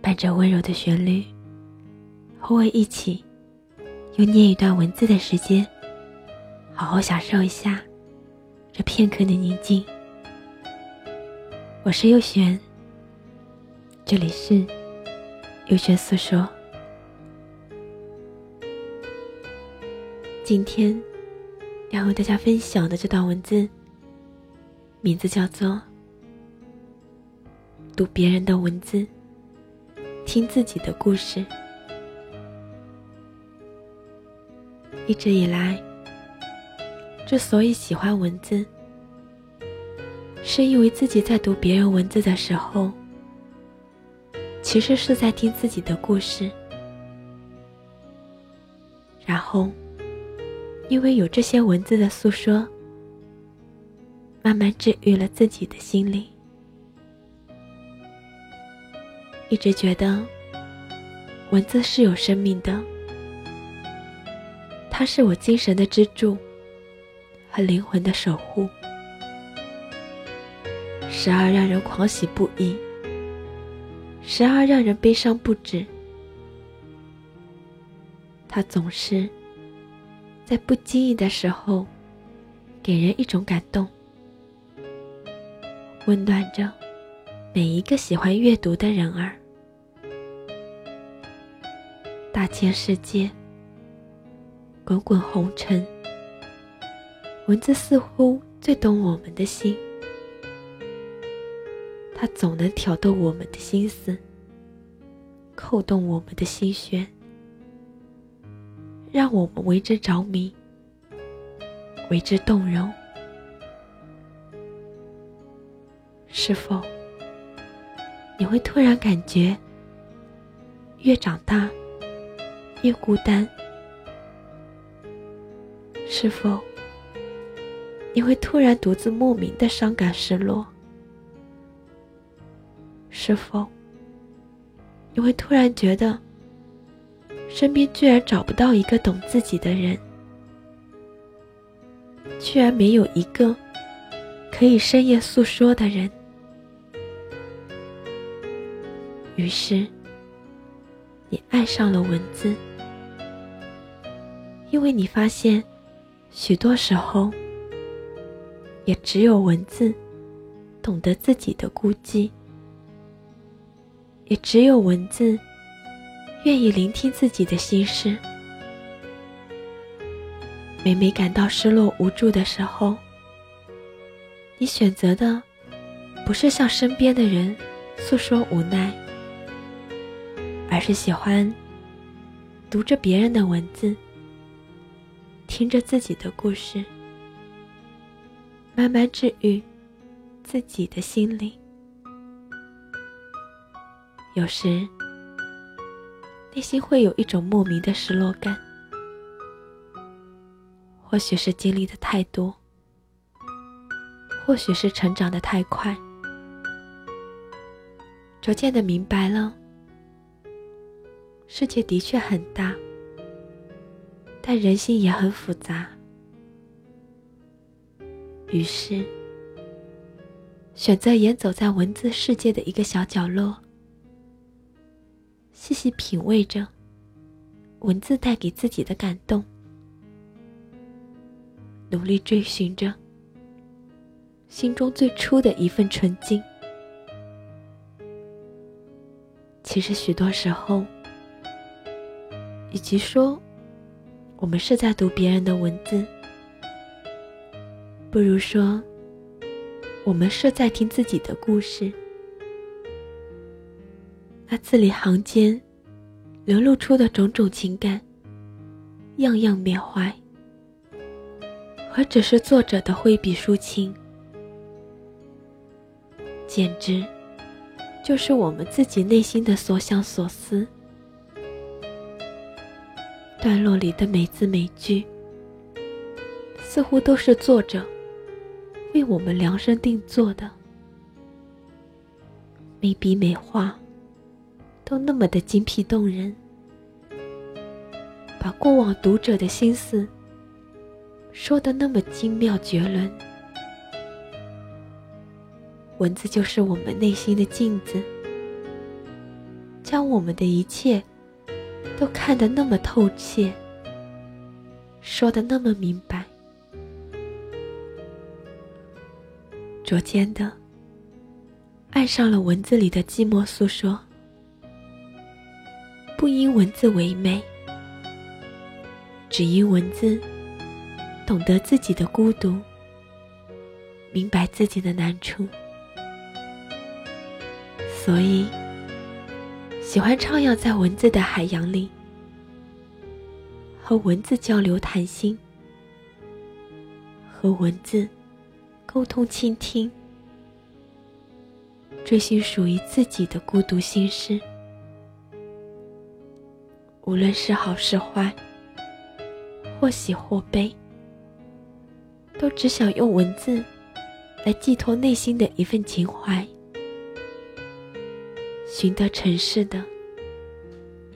伴着温柔的旋律，和我一起用念一段文字的时间，好好享受一下这片刻的宁静。我是右璇，这里是右璇诉说。今天要和大家分享的这段文字，名字叫做《读别人的文字》。听自己的故事。一直以来，之所以喜欢文字，是因为自己在读别人文字的时候，其实是在听自己的故事。然后，因为有这些文字的诉说，慢慢治愈了自己的心灵。一直觉得，文字是有生命的，它是我精神的支柱和灵魂的守护，时而让人狂喜不已，时而让人悲伤不止。它总是在不经意的时候，给人一种感动，温暖着。每一个喜欢阅读的人儿，大千世界，滚滚红尘，文字似乎最懂我们的心，它总能挑逗我们的心思，扣动我们的心弦，让我们为之着迷，为之动容，是否？你会突然感觉，越长大越孤单，是否？你会突然独自莫名的伤感失落，是否？你会突然觉得，身边居然找不到一个懂自己的人，居然没有一个可以深夜诉说的人。于是，你爱上了文字，因为你发现，许多时候，也只有文字懂得自己的孤寂，也只有文字愿意聆听自己的心事。每每感到失落无助的时候，你选择的不是向身边的人诉说无奈。而是喜欢读着别人的文字，听着自己的故事，慢慢治愈自己的心灵。有时，内心会有一种莫名的失落感，或许是经历的太多，或许是成长的太快，逐渐的明白了。世界的确很大，但人心也很复杂。于是，选择远走在文字世界的一个小角落，细细品味着文字带给自己的感动，努力追寻着心中最初的一份纯净。其实，许多时候。与其说，我们是在读别人的文字，不如说，我们是在听自己的故事。那字里行间流露出的种种情感，样样缅怀，何止是作者的挥笔抒情，简直就是我们自己内心的所想所思。段落里的每字每句，似乎都是作者为我们量身定做的，每笔每画都那么的精辟动人，把过往读者的心思说的那么精妙绝伦。文字就是我们内心的镜子，将我们的一切。都看得那么透彻，说的那么明白，逐渐的爱上了文字里的寂寞诉说。不因文字唯美，只因文字懂得自己的孤独，明白自己的难处，所以。喜欢徜徉在文字的海洋里，和文字交流谈心，和文字沟通倾听，追寻属于自己的孤独心事。无论是好是坏，或喜或悲，都只想用文字来寄托内心的一份情怀。寻得尘世的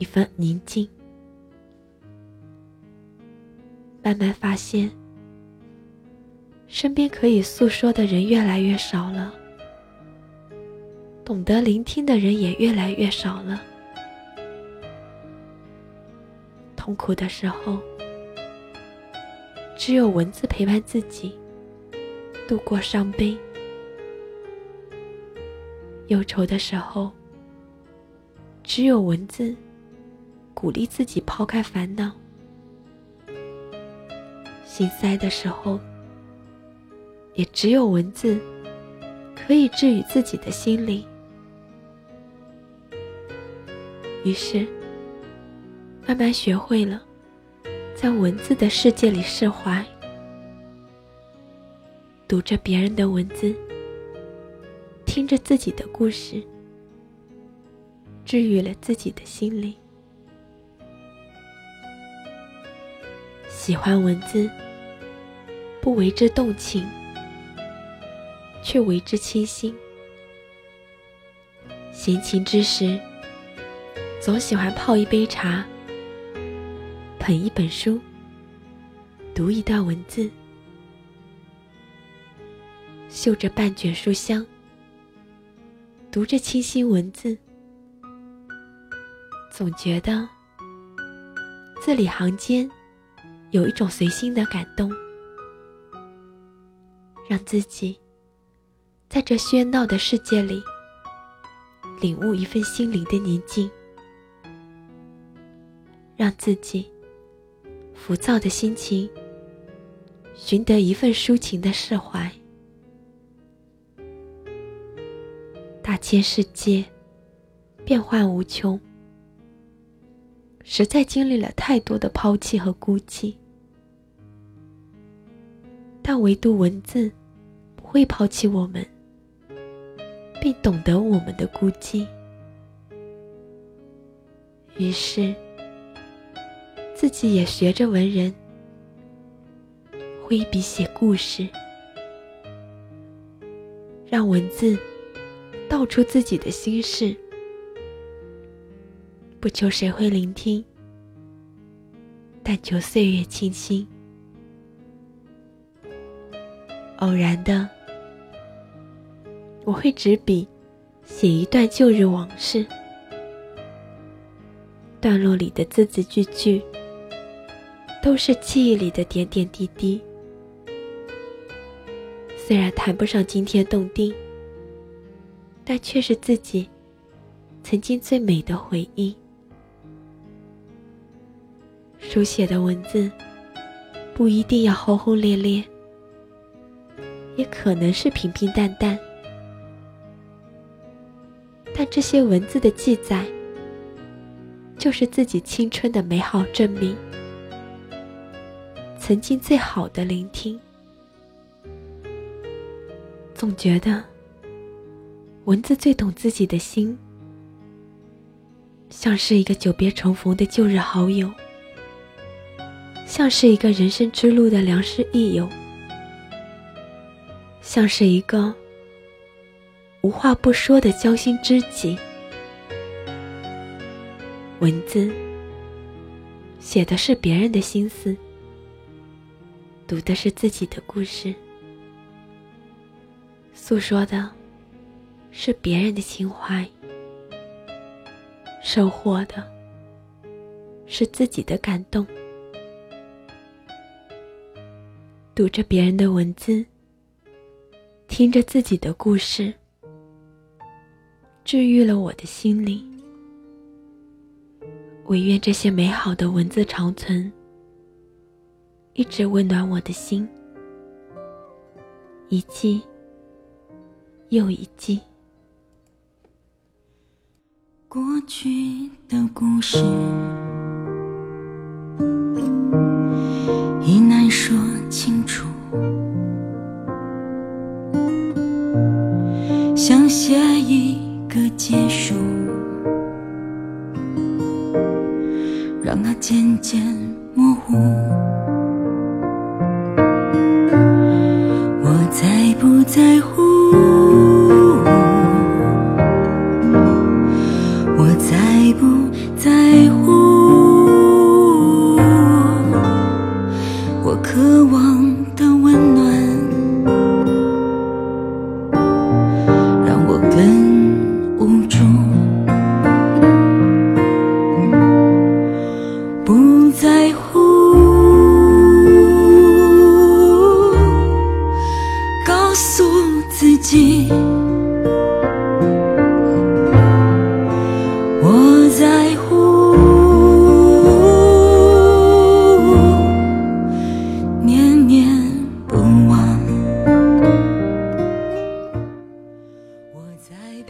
一份宁静，慢慢发现，身边可以诉说的人越来越少了，懂得聆听的人也越来越少了。痛苦的时候，只有文字陪伴自己度过伤悲；忧愁的时候，只有文字鼓励自己抛开烦恼，心塞的时候，也只有文字可以治愈自己的心灵。于是，慢慢学会了在文字的世界里释怀，读着别人的文字，听着自己的故事。治愈了自己的心灵。喜欢文字，不为之动情，却为之倾心。闲情之时，总喜欢泡一杯茶，捧一本书，读一段文字，嗅着半卷书香，读着清新文字。总觉得字里行间有一种随心的感动，让自己在这喧闹的世界里领悟一份心灵的宁静，让自己浮躁的心情寻得一份抒情的释怀。大千世界，变幻无穷。实在经历了太多的抛弃和孤寂，但唯独文字不会抛弃我们，并懂得我们的孤寂。于是，自己也学着文人，挥笔写故事，让文字道出自己的心事。不求谁会聆听，但求岁月清新。偶然的，我会执笔写一段旧日往事，段落里的字字句句，都是记忆里的点点滴滴。虽然谈不上惊天动地，但却是自己曾经最美的回忆。书写的文字不一定要轰轰烈烈，也可能是平平淡淡。但这些文字的记载，就是自己青春的美好证明。曾经最好的聆听，总觉得文字最懂自己的心，像是一个久别重逢的旧日好友。像是一个人生之路的良师益友，像是一个无话不说的交心知己。文字写的是别人的心思，读的是自己的故事，诉说的是别人的情怀，收获的是自己的感动。读着别人的文字，听着自己的故事，治愈了我的心灵。唯愿这些美好的文字长存，一直温暖我的心，一季又一季。过去的故事想写一个结束。让它渐渐模糊。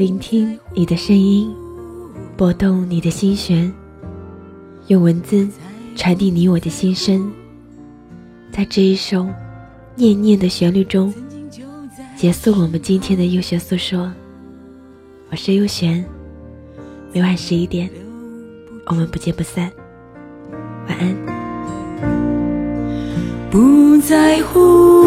聆听你的声音，拨动你的心弦，用文字。传递你我的心声，在这一首念念的旋律中，结束我们今天的优学诉说。我是优璇，每晚十一点，我们不见不散。晚安。不在乎，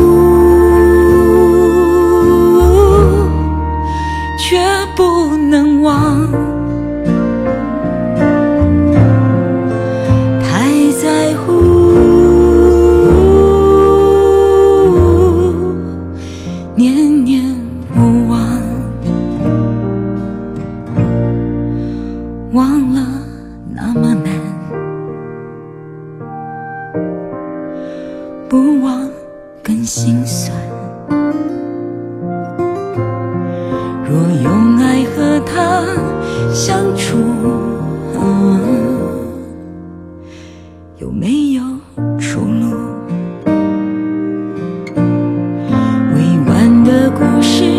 she